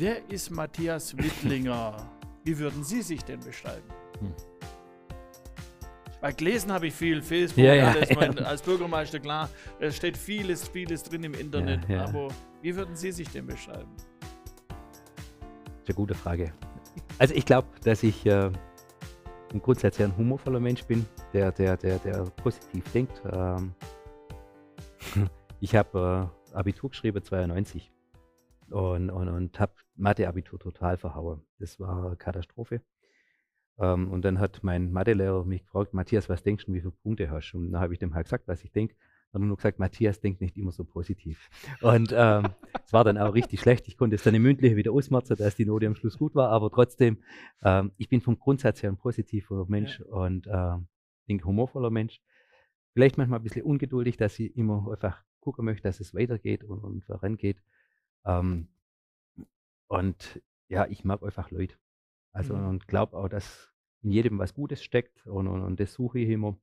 Wer ist Matthias Wittlinger? Wie würden Sie sich denn beschreiben? Hm. Weil gelesen habe ich viel, Facebook, ja, ja, alles, mein, als Bürgermeister, klar, da steht vieles, vieles drin im Internet. Ja, aber wie würden Sie sich denn beschreiben? Das ist eine gute Frage. Also ich glaube, dass ich äh, ein grundsätzlich ein humorvoller Mensch bin, der, der, der, der positiv denkt. Ähm, ich habe äh, Abitur geschrieben, 92. Und, und, und habe Mathe-Abitur total verhauen. Das war eine Katastrophe. Ähm, und dann hat mein Mathelehrer mich gefragt, Matthias, was denkst du, wie viele Punkte hast du? Und dann habe ich dem halt gesagt, was ich denke. Und nur gesagt, Matthias denkt nicht immer so positiv. Und ähm, es war dann auch richtig schlecht. Ich konnte es dann im Mündlichen wieder ausmerzen, dass die Note am Schluss gut war. Aber trotzdem, ähm, ich bin vom Grundsatz her ein positiver Mensch ja. und äh, denke humorvoller Mensch. Vielleicht manchmal ein bisschen ungeduldig, dass ich immer einfach gucken möchte, dass es weitergeht und, und vorangeht. Ähm, und ja, ich mag einfach Leute. Also mhm. und glaube auch, dass in jedem was Gutes steckt und, und, und das suche ich immer.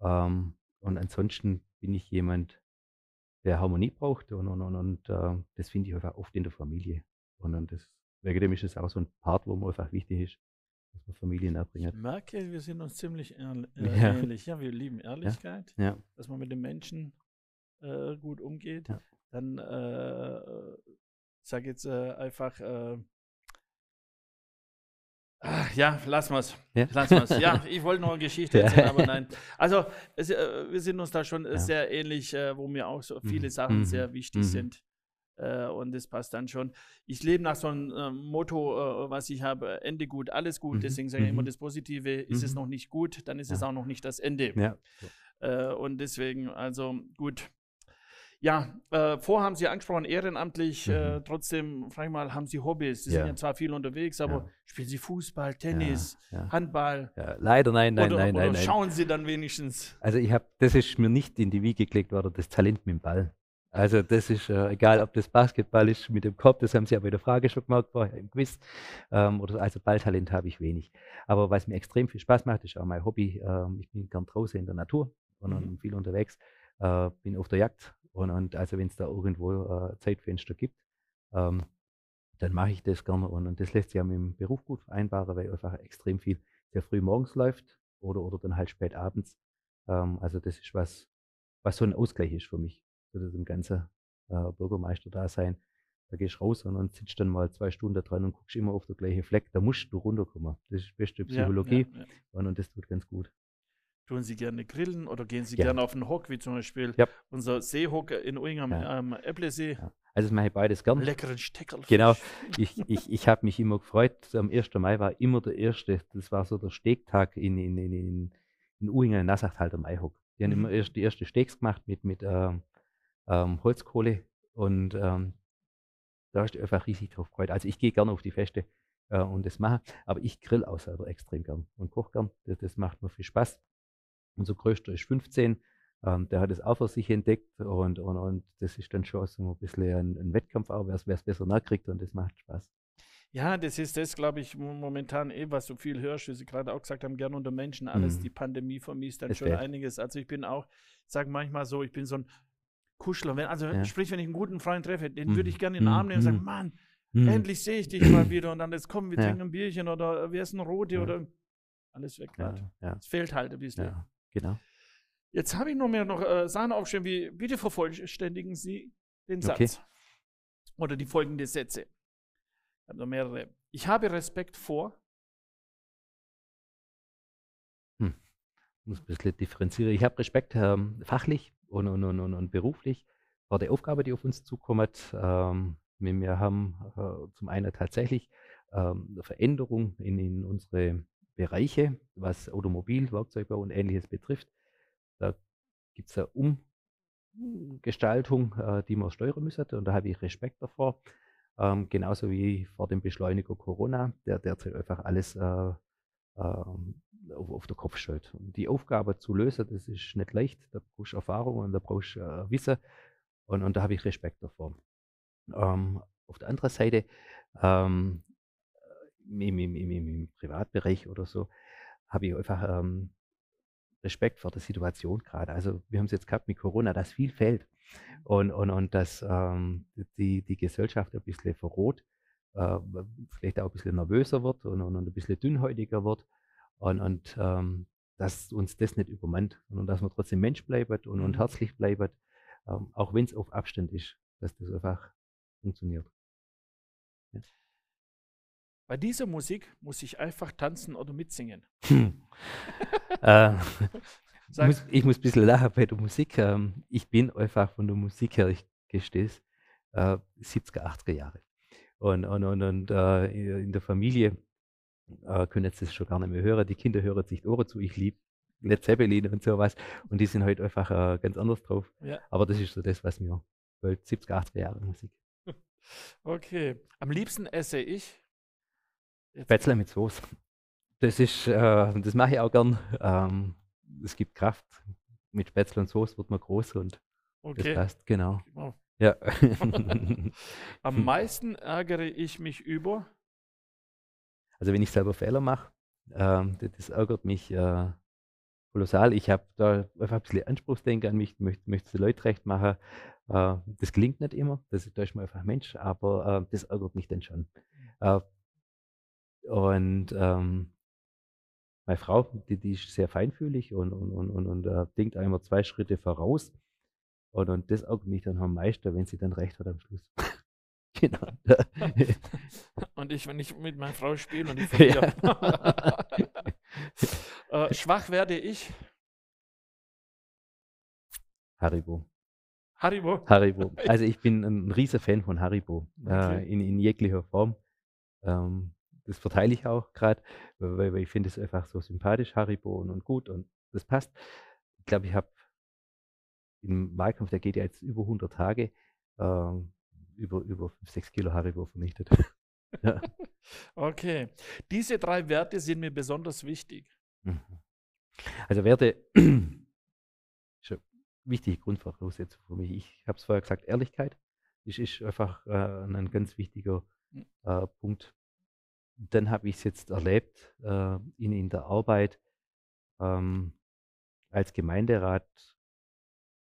Ähm, und ansonsten bin ich jemand, der Harmonie braucht und, und, und, und äh, das finde ich einfach oft in der Familie. Und, und das, wegen dem ist es auch so ein Part, wo mir einfach wichtig ist, dass man Familie näher bringt. Ich merke, wir sind uns ziemlich ehrlich. Äh, ja. ähnlich. Ja, wir lieben Ehrlichkeit, ja. dass man mit den Menschen äh, gut umgeht. Ja. Dann, äh, ich sage jetzt äh, einfach, äh, Ach, ja, lassen wir es. Ja? Lassen wir's. ja, ich wollte noch eine Geschichte erzählen, aber nein. Also, es, äh, wir sind uns da schon äh, ja. sehr ähnlich, äh, wo mir auch so viele mhm. Sachen mhm. sehr wichtig mhm. sind. Äh, und das passt dann schon. Ich lebe nach so einem äh, Motto, äh, was ich habe: Ende gut, alles gut. Mhm. Deswegen sage ich immer: mhm. Das Positive ist es mhm. noch nicht gut, dann ist ja. es auch noch nicht das Ende. Ja. und deswegen, also gut. Ja, äh, vor haben Sie angesprochen, ehrenamtlich. Mhm. Äh, trotzdem, frage ich mal, haben Sie Hobbys? Sie ja. sind ja zwar viel unterwegs, aber ja. spielen Sie Fußball, Tennis, ja, Handball? leider nein, nein, oder, nein, oder nein. schauen Sie dann wenigstens? Also ich habe, das ist mir nicht in die Wiege gelegt worden, das Talent mit dem Ball. Also das ist äh, egal, ob das Basketball ist mit dem Kopf, das haben Sie ja bei der Frage schon gemerkt vorher im Quiz. Ähm, oder also Balltalent habe ich wenig. Aber was mir extrem viel Spaß macht, ist auch mein Hobby. Ähm, ich bin gern draußen in der Natur und, mhm. viel unterwegs. Äh, bin auf der Jagd und, und also wenn es da irgendwo äh, Zeitfenster gibt, ähm, dann mache ich das gerne. Und, und das lässt sich ja mit dem Beruf gut vereinbaren, weil einfach extrem viel sehr früh morgens läuft oder, oder dann halt spät abends. Ähm, also das ist was, was so ein Ausgleich ist für mich, für das ganze äh, Bürgermeister-Dasein. Da gehst du raus und dann sitzt dann mal zwei Stunden dran und guckst immer auf der gleiche Fleck. Da musst du runterkommen. Das ist beste Psychologie ja, ja, ja. Und, und das tut ganz gut. Tun Sie gerne grillen oder gehen Sie Ja. gerne auf den Hock, wie zum Beispiel Ja. unser Seehock in Uing am Ja. ähm, Äpplesee? Ja. Also das mache ich beides gern. Leckeren Steckerl. Genau. Ich, ich, ich habe mich immer gefreut. Am 1. Mai war immer der erste, das war so der Steaktag in, in, in, in, in Uingen, Nassacht halt am Eihock. Die haben Mhm. immer erst die erste Steaks gemacht mit, mit ähm, ähm, Holzkohle und ähm, da hast du einfach riesig drauf gefreut. Also ich gehe gerne auf die Feste äh, und das mache, aber ich grill auch selber extrem gern und koche gern. Das, das macht mir viel Spaß. Unser größter ist 15. Ähm, der hat es auch für sich entdeckt und, und, und das ist dann schon so ein bisschen ein, ein Wettkampf auch, wer es besser nachkriegt und das macht Spaß. Ja, das ist das, glaube ich, momentan eh, was du viel hörst, wie Sie gerade auch gesagt haben, gern unter Menschen alles. Mhm. Die Pandemie vermisst dann Es schon wird. einiges. Also ich bin auch, ich sage manchmal so, ich bin so ein Kuschler. Wenn, also Ja. sprich, wenn ich einen guten Freund treffe, den Mhm. würde ich gerne in den Arm nehmen und sagen, Mhm. Mann, Mhm. endlich sehe ich dich mal wieder und dann jetzt kommen wir Ja. trinken ein Bierchen oder wir essen Rote Ja. oder alles weg. Ja, Es fehlt halt ein bisschen. Genau. Jetzt habe ich noch mehr noch äh, Sachen aufgeschrieben, wie bitte vervollständigen Sie den Satz. Okay. Oder die folgenden Sätze. Ich habe noch mehrere. Ich habe Respekt vor. muss ein bisschen differenzieren. Ich habe Respekt ähm, fachlich und, und, und, und, und beruflich vor der Aufgabe, die auf uns zukommt. Ähm, wir, wir haben äh, zum einen tatsächlich ähm, eine Veränderung in, in unsere Bereiche, was Automobil, Werkzeugbau und ähnliches betrifft. Da gibt es eine Umgestaltung, äh, die man steuern müssen und da habe ich Respekt davor. Ähm, genauso wie vor dem Beschleuniger Corona, der derzeit einfach alles äh, ähm, auf, auf den Kopf stellt. Und die Aufgabe zu lösen, das ist nicht leicht. Da brauchst du Erfahrung und da brauchst du äh, Wissen. Und, und da habe ich Respekt davor. Ähm, auf der anderen Seite, ähm, im, im, im, im, Privatbereich oder so, habe ich einfach ähm, Respekt vor der Situation gerade. Also wir haben es jetzt gehabt mit Corona, dass viel fällt und, und, und dass ähm, die, die Gesellschaft ein bisschen verroht. äh, vielleicht auch ein bisschen nervöser wird und, und, ein bisschen dünnhäutiger wird. Und, und ähm, dass uns das nicht übermannt, sondern dass man trotzdem Mensch bleibt und, und mhm. herzlich bleibt, ähm, auch wenn es auf Abstand ist, dass das einfach funktioniert. Ja. Bei dieser Musik muss ich einfach tanzen oder mitsingen. Hm. äh, ich, muss, ich muss ein bisschen lachen bei der Musik. Ähm, ich bin einfach von der Musik her, ich gestehe es, äh, 70er, 80er Jahre. Und, und, und, und äh, in der Familie äh, können jetzt das schon gar nicht mehr hören. Die Kinder hören sich die Ohren zu. Ich liebe Led Zeppelin und sowas. Und die sind halt einfach äh, ganz anders drauf. Ja. Aber das ist so das, was mir wollt. 70er, 80er Jahre Musik. Okay. Am liebsten esse ich Spätzle mit Soße. Das ist, äh, das mache ich auch gern. Ähm, es gibt Kraft. Mit Spätzle und Soße wird man groß und okay. das passt, genau. genau. Ja. Am meisten ärgere ich mich über. Also wenn ich selber Fehler mache, ähm, das, das, ärgert mich äh, kolossal. Ich habe da einfach ein bisschen Anspruchsdenken an mich, möchte, möchte die Leute recht machen. Äh, das gelingt nicht immer, das, da ist man einfach Mensch, aber äh, das ärgert mich dann schon. Und ähm, meine Frau, die, die ist sehr feinfühlig und, und, und, und, und äh, denkt einmal zwei Schritte voraus. Und, und das ärgert mich dann am meisten, wenn sie dann recht hat am Schluss. genau. und ich, wenn ich mit meiner Frau spiele und ich verliere. äh, schwach werde ich. Haribo. Haribo. Haribo. Also ich bin ein riesiger Fan von Haribo äh, okay. äh, in, in jeglicher Form. Ähm, das verteile ich auch gerade, weil, weil, ich finde es einfach so sympathisch, Haribo und, und gut und das passt. Ich glaube, ich habe im Wahlkampf, der geht ja jetzt über 100 Tage, äh, über, über 5, 6 Kilo Haribo vernichtet. ja. Okay. Diese drei Werte sind mir besonders wichtig. Mhm. Also Werte ist eine wichtige Grundvoraussetzung für mich. Ich habe es vorher gesagt, Ehrlichkeit ist, ist einfach äh, ein ganz wichtiger hm. äh, Punkt dann habe ich es jetzt erlebt äh, in, in der Arbeit ähm, als Gemeinderat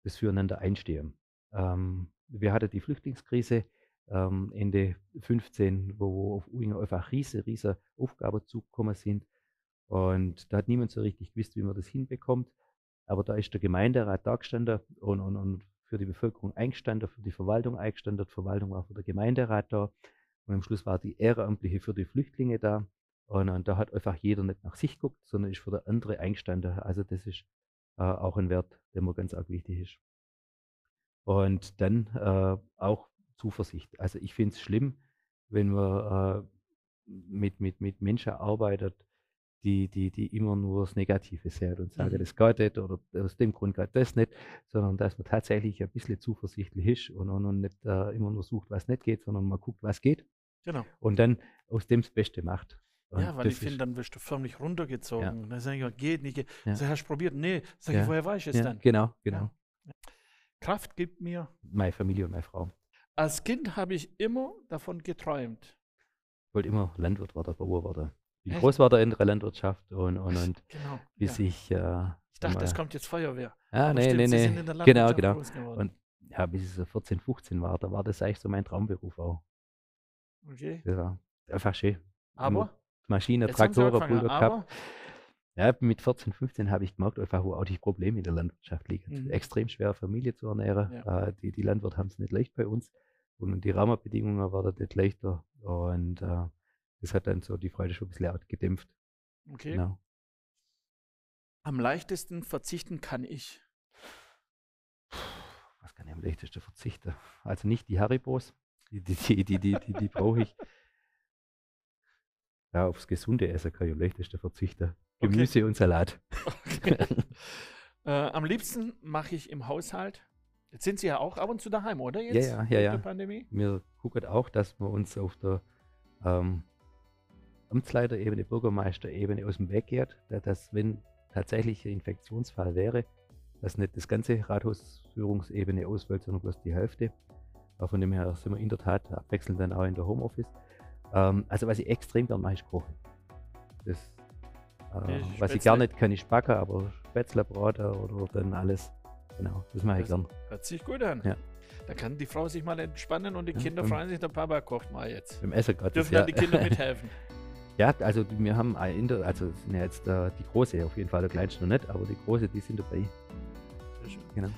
das Füreinander einstehen. Ähm, wir hatten die Flüchtlingskrise ähm, Ende 15, wo auf Uing einfach riesige, riesige Aufgaben zugekommen sind. Und da hat niemand so richtig gewusst, wie man das hinbekommt. Aber da ist der Gemeinderat da gestanden und, und, und für die Bevölkerung eingestanden, für die Verwaltung eingestanden. Die Verwaltung war für den Gemeinderat da. Und am Schluss war die Ehrenamtliche für die Flüchtlinge da. Und, und, da hat einfach jeder nicht nach sich geguckt, sondern ist für der andere eingestanden. Also das ist äh, auch ein Wert, der mir ganz arg wichtig ist. Und dann äh, auch Zuversicht. Also ich finde es schlimm, wenn man äh, mit, mit, mit Menschen arbeitet, die, die, die immer nur das Negative sehen und sagen, mhm. das geht nicht oder aus dem Grund geht das nicht, sondern dass man tatsächlich ein bisschen zuversichtlich ist und, und, und nicht äh, immer nur sucht, was nicht geht, sondern man guckt, was geht Genau. Und dann aus dem das Beste macht. Und ja, weil ich finde, dann wirst du förmlich runtergezogen. Ja. Dann sage ich, geht nicht. Geht. Ja. Sag, hast du probiert? Nee. Sag ich, woher weiß ich es dann? Genau, genau. Kraft gibt mir. Meine Familie und meine Frau. Als Kind habe ich immer davon geträumt. Ich wollte immer Landwirt werden, Bauer werden. Ich bin Großvater in der Landwirtschaft und, und, und genau, bis ich. Äh, ich dachte, es kommt jetzt Feuerwehr. Ah, nee, nee, nee. Genau, genau. Und ja, bis ich so 14, 15 war, da war das eigentlich so mein Traumberuf auch. Okay. Ja, einfach schön. Aber? Maschine, Traktoren, Pulver gehabt. Ja, mit 14, 15 habe ich gemerkt, einfach, wo auch die Probleme in der Landwirtschaft liegen. Mhm. Extrem schwer, Familie zu ernähren. Ja. Äh, die, die Landwirte haben es nicht leicht bei uns. Und die Rahmenbedingungen waren nicht leichter. Und äh, das hat dann so die Freude schon ein bisschen gedämpft. Okay. Genau. Am leichtesten verzichten kann ich. Was kann ich am leichtesten verzichten? Also nicht die Haribos. Die, die, die, die, die, die, brauche ich. Ja, aufs gesunde Essen kann ich am leichtesten verzichten. Gemüse okay. und Salat. Okay. äh, am liebsten mache ich im Haushalt. Jetzt sind Sie ja auch ab und zu daheim, oder? Jetzt ja, ja, ja. ja. Pandemie? Wir gucken auch, dass wir uns auf der ähm, Amtsleiterebene, Bürgermeisterebene aus dem Weg geht, dass wenn tatsächlich ein Infektionsfall wäre, dass nicht das ganze Rathausführungsebene ausfällt, sondern bloß die Hälfte. Von dem her sind wir in der Tat abwechselnd dann auch in der Homeoffice. Ähm, also was ich extrem gerne mache, ist kochen. Das, äh, was ich gar nicht kann, ist backen, aber Spätzle braten oder dann alles Genau, das mache ich gern. Hört sich gut an. Ja. Da kann die Frau sich mal entspannen und die ja, Kinder freuen sich, der Papa kocht mal jetzt. Im Essen Gottes, Dürfen ja. die Kinder mithelfen. ja, also wir haben ein, also sind ja jetzt äh, die Große, auf jeden Fall der Kleinste noch nicht, aber die Große, die sind dabei. Sehr schön. Genau.